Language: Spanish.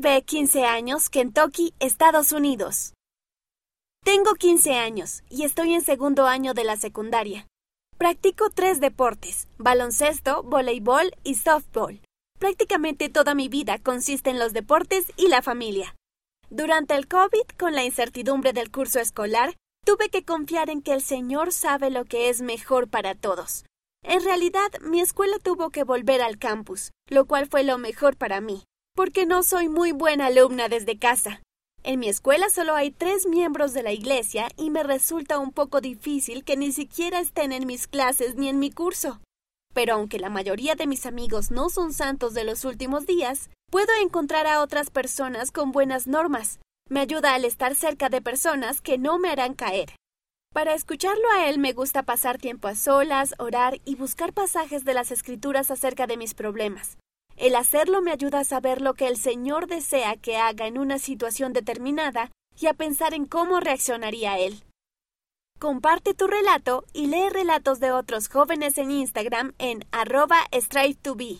B, 15 años, Kentucky, Estados Unidos. Tengo 15 años y estoy en segundo año de la secundaria. Practico tres deportes, baloncesto, voleibol y softball. Prácticamente toda mi vida consiste en los deportes y la familia. Durante el COVID, con la incertidumbre del curso escolar, tuve que confiar en que el Señor sabe lo que es mejor para todos. En realidad, mi escuela tuvo que volver al campus, lo cual fue lo mejor para mí porque no soy muy buena alumna desde casa. En mi escuela solo hay tres miembros de la iglesia y me resulta un poco difícil que ni siquiera estén en mis clases ni en mi curso. Pero aunque la mayoría de mis amigos no son santos de los últimos días, puedo encontrar a otras personas con buenas normas. Me ayuda al estar cerca de personas que no me harán caer. Para escucharlo a él me gusta pasar tiempo a solas, orar y buscar pasajes de las escrituras acerca de mis problemas. El hacerlo me ayuda a saber lo que el Señor desea que haga en una situación determinada y a pensar en cómo reaccionaría Él. Comparte tu relato y lee relatos de otros jóvenes en Instagram en arroba strive to be.